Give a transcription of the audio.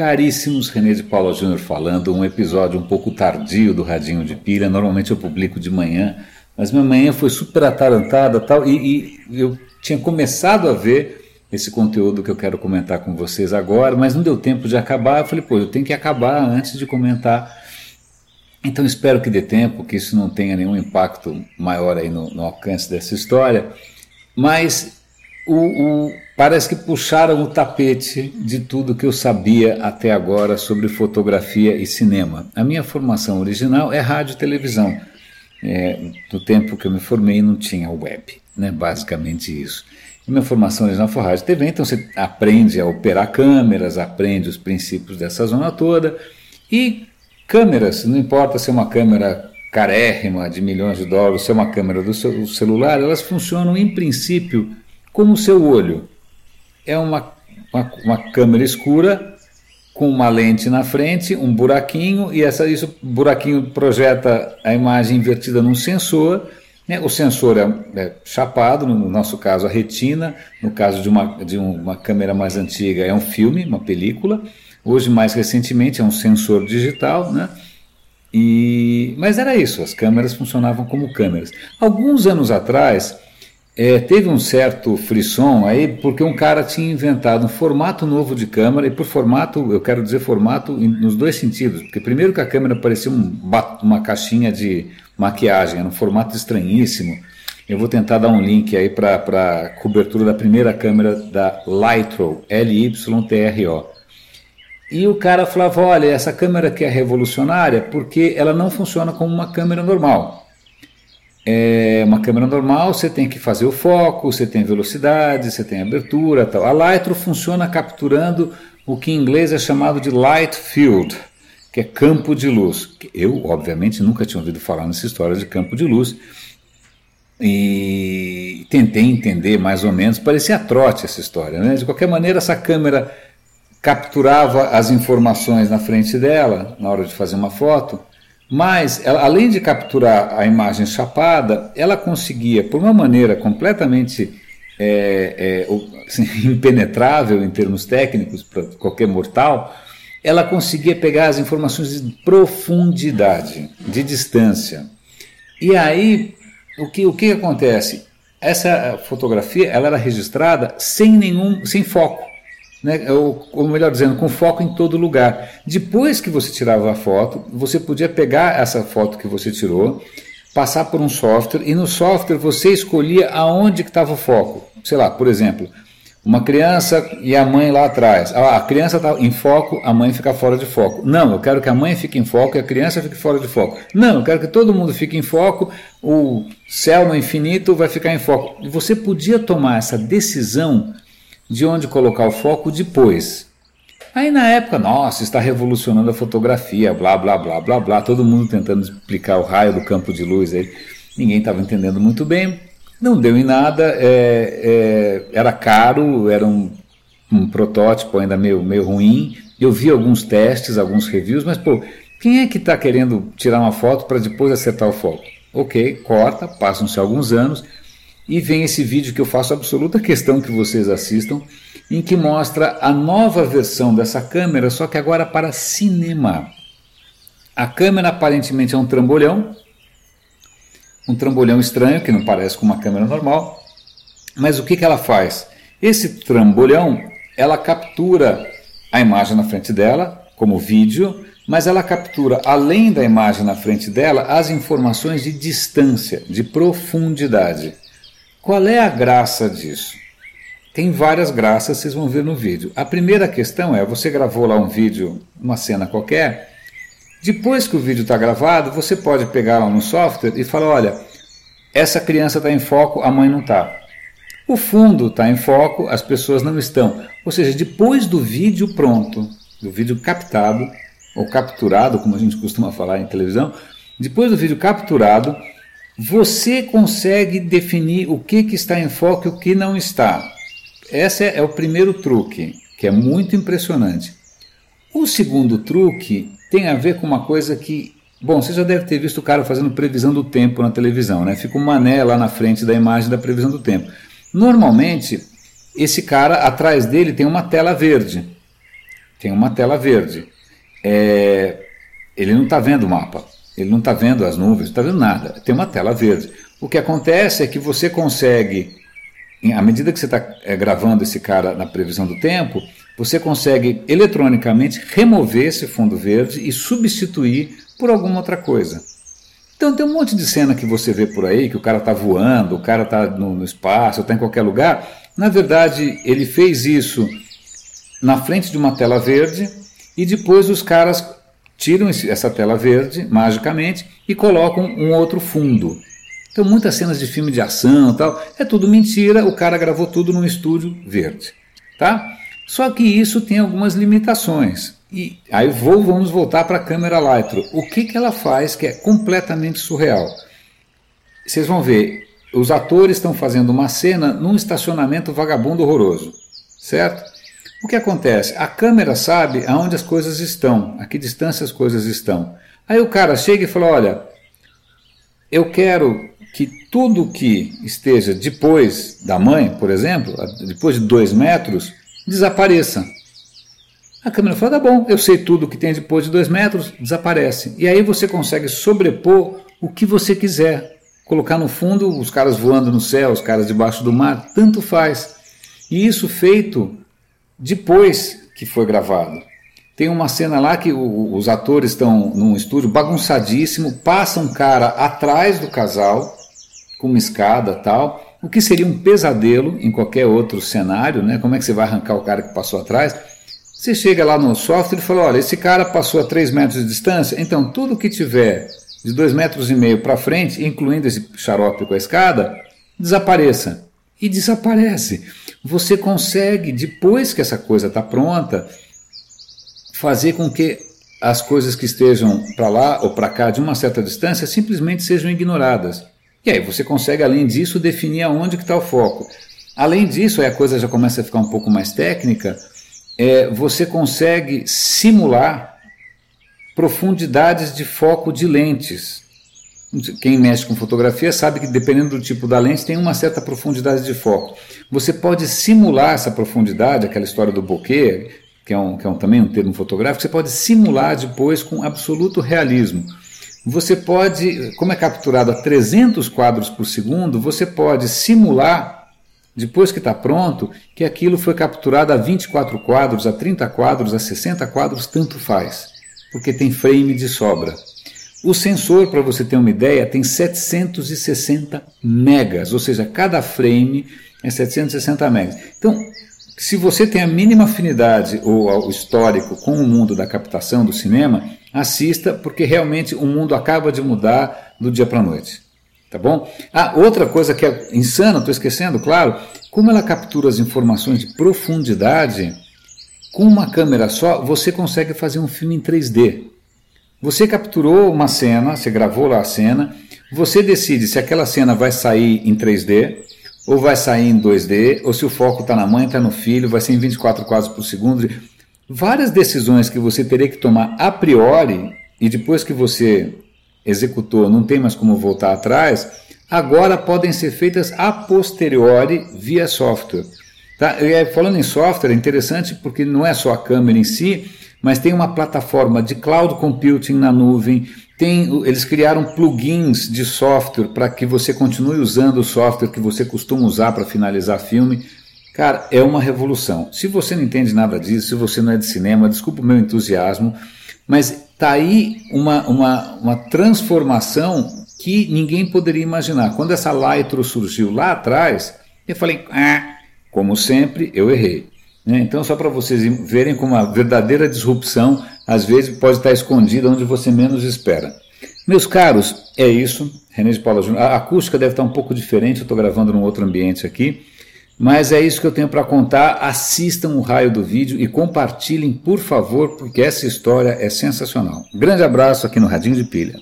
Caríssimos, René de Paula Júnior falando, um episódio um pouco tardio do Radinho de Pilha. Normalmente eu publico de manhã, mas minha manhã foi super atarantada tal, e, e eu tinha começado a ver esse conteúdo que eu quero comentar com vocês agora, mas não deu tempo de acabar. Eu falei, pô, eu tenho que acabar antes de comentar. Então espero que dê tempo, que isso não tenha nenhum impacto maior aí no, no alcance dessa história. Mas o, o, parece que puxaram o tapete de tudo que eu sabia até agora sobre fotografia e cinema. A minha formação original é rádio e televisão. É, no tempo que eu me formei não tinha web, né? basicamente isso. E minha formação original foi rádio e TV, então você aprende a operar câmeras, aprende os princípios dessa zona toda. E câmeras, não importa se é uma câmera carérrima de milhões de dólares, se é uma câmera do seu celular, elas funcionam em princípio como o seu olho. É uma, uma, uma, câmera escura com uma lente na frente, um buraquinho, e essa, isso, buraquinho projeta a imagem invertida num sensor. Né? O sensor é, é, chapado, no nosso caso a retina, no caso de uma, de uma câmera mais antiga é um filme, uma película. Hoje, mais recentemente, é um sensor digital, né? E, mas era isso, as câmeras funcionavam como câmeras. Alguns anos atrás, é, teve um certo frisson aí, porque um cara tinha inventado um formato novo de câmera, e por formato, eu quero dizer formato nos dois sentidos, porque primeiro que a câmera parecia um, uma caixinha de maquiagem, era um formato estranhíssimo. Eu vou tentar dar um link aí para a cobertura da primeira câmera da Lytro, L-Y-T-R-O. E o cara falava: olha, essa câmera aqui é revolucionária porque ela não funciona como uma câmera normal é uma câmera normal, você tem que fazer o foco, você tem velocidade, você tem abertura tal. A Lightro funciona capturando o que em inglês é chamado de light field, que é campo de luz. Eu, obviamente, nunca tinha ouvido falar nessa história de campo de luz. E tentei entender mais ou menos, parecia trote essa história. Né? De qualquer maneira, essa câmera capturava as informações na frente dela, na hora de fazer uma foto, mas, ela, além de capturar a imagem chapada, ela conseguia, por uma maneira completamente é, é, assim, impenetrável em termos técnicos para qualquer mortal, ela conseguia pegar as informações de profundidade, de distância. E aí, o que, o que acontece? Essa fotografia ela era registrada sem nenhum, sem foco né, ou, ou, melhor dizendo, com foco em todo lugar. Depois que você tirava a foto, você podia pegar essa foto que você tirou, passar por um software e no software você escolhia aonde que estava o foco. Sei lá, por exemplo, uma criança e a mãe lá atrás. Ah, a criança está em foco, a mãe fica fora de foco. Não, eu quero que a mãe fique em foco e a criança fique fora de foco. Não, eu quero que todo mundo fique em foco, o céu no infinito vai ficar em foco. Você podia tomar essa decisão de onde colocar o foco depois. Aí na época, nossa, está revolucionando a fotografia, blá blá blá blá blá, todo mundo tentando explicar o raio do campo de luz aí. Ninguém estava entendendo muito bem, não deu em nada, é, é, era caro, era um, um, protótipo ainda meio, meio ruim. Eu vi alguns testes, alguns reviews, mas pô, quem é que está querendo tirar uma foto para depois acertar o foco? Ok, corta, passam-se alguns anos, e vem esse vídeo que eu faço absoluta questão que vocês assistam, em que mostra a nova versão dessa câmera, só que agora para cinema. A câmera aparentemente é um trambolhão, um trambolhão estranho, que não parece com uma câmera normal, mas o que, que ela faz? Esse trambolhão, ela captura a imagem na frente dela, como vídeo, mas ela captura, além da imagem na frente dela, as informações de distância, de profundidade. Qual é a graça disso? Tem várias graças, vocês vão ver no vídeo. A primeira questão é: você gravou lá um vídeo, uma cena qualquer. Depois que o vídeo está gravado, você pode pegar lá no software e falar: olha, essa criança está em foco, a mãe não está. O fundo está em foco, as pessoas não estão. Ou seja, depois do vídeo pronto, do vídeo captado, ou capturado, como a gente costuma falar em televisão, depois do vídeo capturado, você consegue definir o que, que está em foco e o que não está. Esse é o primeiro truque, que é muito impressionante. O segundo truque tem a ver com uma coisa que. Bom, você já deve ter visto o cara fazendo previsão do tempo na televisão, né? Fica um mané lá na frente da imagem da previsão do tempo. Normalmente, esse cara, atrás dele tem uma tela verde. tem uma tela verde. É, ele não está vendo o mapa, ele não está vendo as nuvens, não está vendo nada. Tem uma tela verde. O que acontece é que você consegue, à medida que você está é, gravando esse cara na previsão do tempo, você consegue eletronicamente remover esse fundo verde e substituir por alguma outra coisa. Então tem um monte de cena que você vê por aí, que o cara está voando, o cara está no, no espaço, está em qualquer lugar. Na verdade, ele fez isso na frente de uma tela verde e depois os caras tiram essa tela verde magicamente e colocam um outro fundo. Então muitas cenas de filme de ação tal, é tudo mentira, o cara gravou tudo num estúdio verde, tá? Só que isso tem algumas limitações. E aí vou, vamos voltar para a câmera Lightro. O que, que ela faz que é completamente surreal? Vocês vão ver, os atores estão fazendo uma cena num estacionamento vagabundo horroroso, certo? O que acontece? A câmera sabe aonde as coisas estão, a que distância as coisas estão. Aí o cara chega e fala: Olha, eu quero que tudo que esteja depois da mãe, por exemplo, depois de dois metros, desapareça. A câmera fala: Tá bom, eu sei tudo que tem depois de dois metros, desaparece. E aí você consegue sobrepor o que você quiser. Colocar no fundo os caras voando no céu, os caras debaixo do mar, tanto faz. E isso feito depois que foi gravado. Tem uma cena lá que o, os atores estão num estúdio bagunçadíssimo, passa um cara atrás do casal, com uma escada tal, o que seria um pesadelo em qualquer outro cenário, né? Como é que você vai arrancar o cara que passou atrás? Você chega lá no software e fala: olha, esse cara passou a 3 metros de distância, então tudo que tiver de 2 metros e meio para frente, incluindo esse xarope com a escada, desapareça. E desaparece você consegue, depois que essa coisa está pronta, fazer com que as coisas que estejam para lá ou para cá de uma certa distância simplesmente sejam ignoradas. E aí você consegue, além disso, definir aonde que está o foco. Além disso, aí a coisa já começa a ficar um pouco mais técnica, é, você consegue simular profundidades de foco de lentes. Quem mexe com fotografia sabe que dependendo do tipo da lente tem uma certa profundidade de foco. Você pode simular essa profundidade, aquela história do bokeh, que é, um, que é um, também um termo fotográfico, você pode simular depois com absoluto realismo. Você pode, como é capturado a 300 quadros por segundo, você pode simular, depois que está pronto, que aquilo foi capturado a 24 quadros, a 30 quadros, a 60 quadros, tanto faz, porque tem frame de sobra. O sensor, para você ter uma ideia, tem 760 megas, ou seja, cada frame é 760 megas. Então, se você tem a mínima afinidade ou histórico com o mundo da captação do cinema, assista, porque realmente o mundo acaba de mudar do dia para a noite. Tá bom? Ah, outra coisa que é insana, estou esquecendo, claro, como ela captura as informações de profundidade, com uma câmera só, você consegue fazer um filme em 3D. Você capturou uma cena, você gravou lá a cena, você decide se aquela cena vai sair em 3D, ou vai sair em 2D, ou se o foco está na mãe, está no filho, vai ser em 24 quadros por segundo. Várias decisões que você teria que tomar a priori, e depois que você executou, não tem mais como voltar atrás, agora podem ser feitas a posteriori via software. Tá? Falando em software, é interessante porque não é só a câmera em si, mas tem uma plataforma de cloud computing na nuvem, tem, eles criaram plugins de software para que você continue usando o software que você costuma usar para finalizar filme. Cara, é uma revolução. Se você não entende nada disso, se você não é de cinema, desculpa o meu entusiasmo, mas tá aí uma, uma, uma transformação que ninguém poderia imaginar. Quando essa Lightro surgiu lá atrás, eu falei, ah, como sempre, eu errei. Né? Então, só para vocês verem como a verdadeira disrupção às vezes pode estar escondida onde você menos espera. Meus caros, é isso. René de Paula Júnior. A acústica deve estar um pouco diferente, eu estou gravando num outro ambiente aqui. Mas é isso que eu tenho para contar. Assistam o raio do vídeo e compartilhem, por favor, porque essa história é sensacional. Grande abraço aqui no Radinho de Pilha.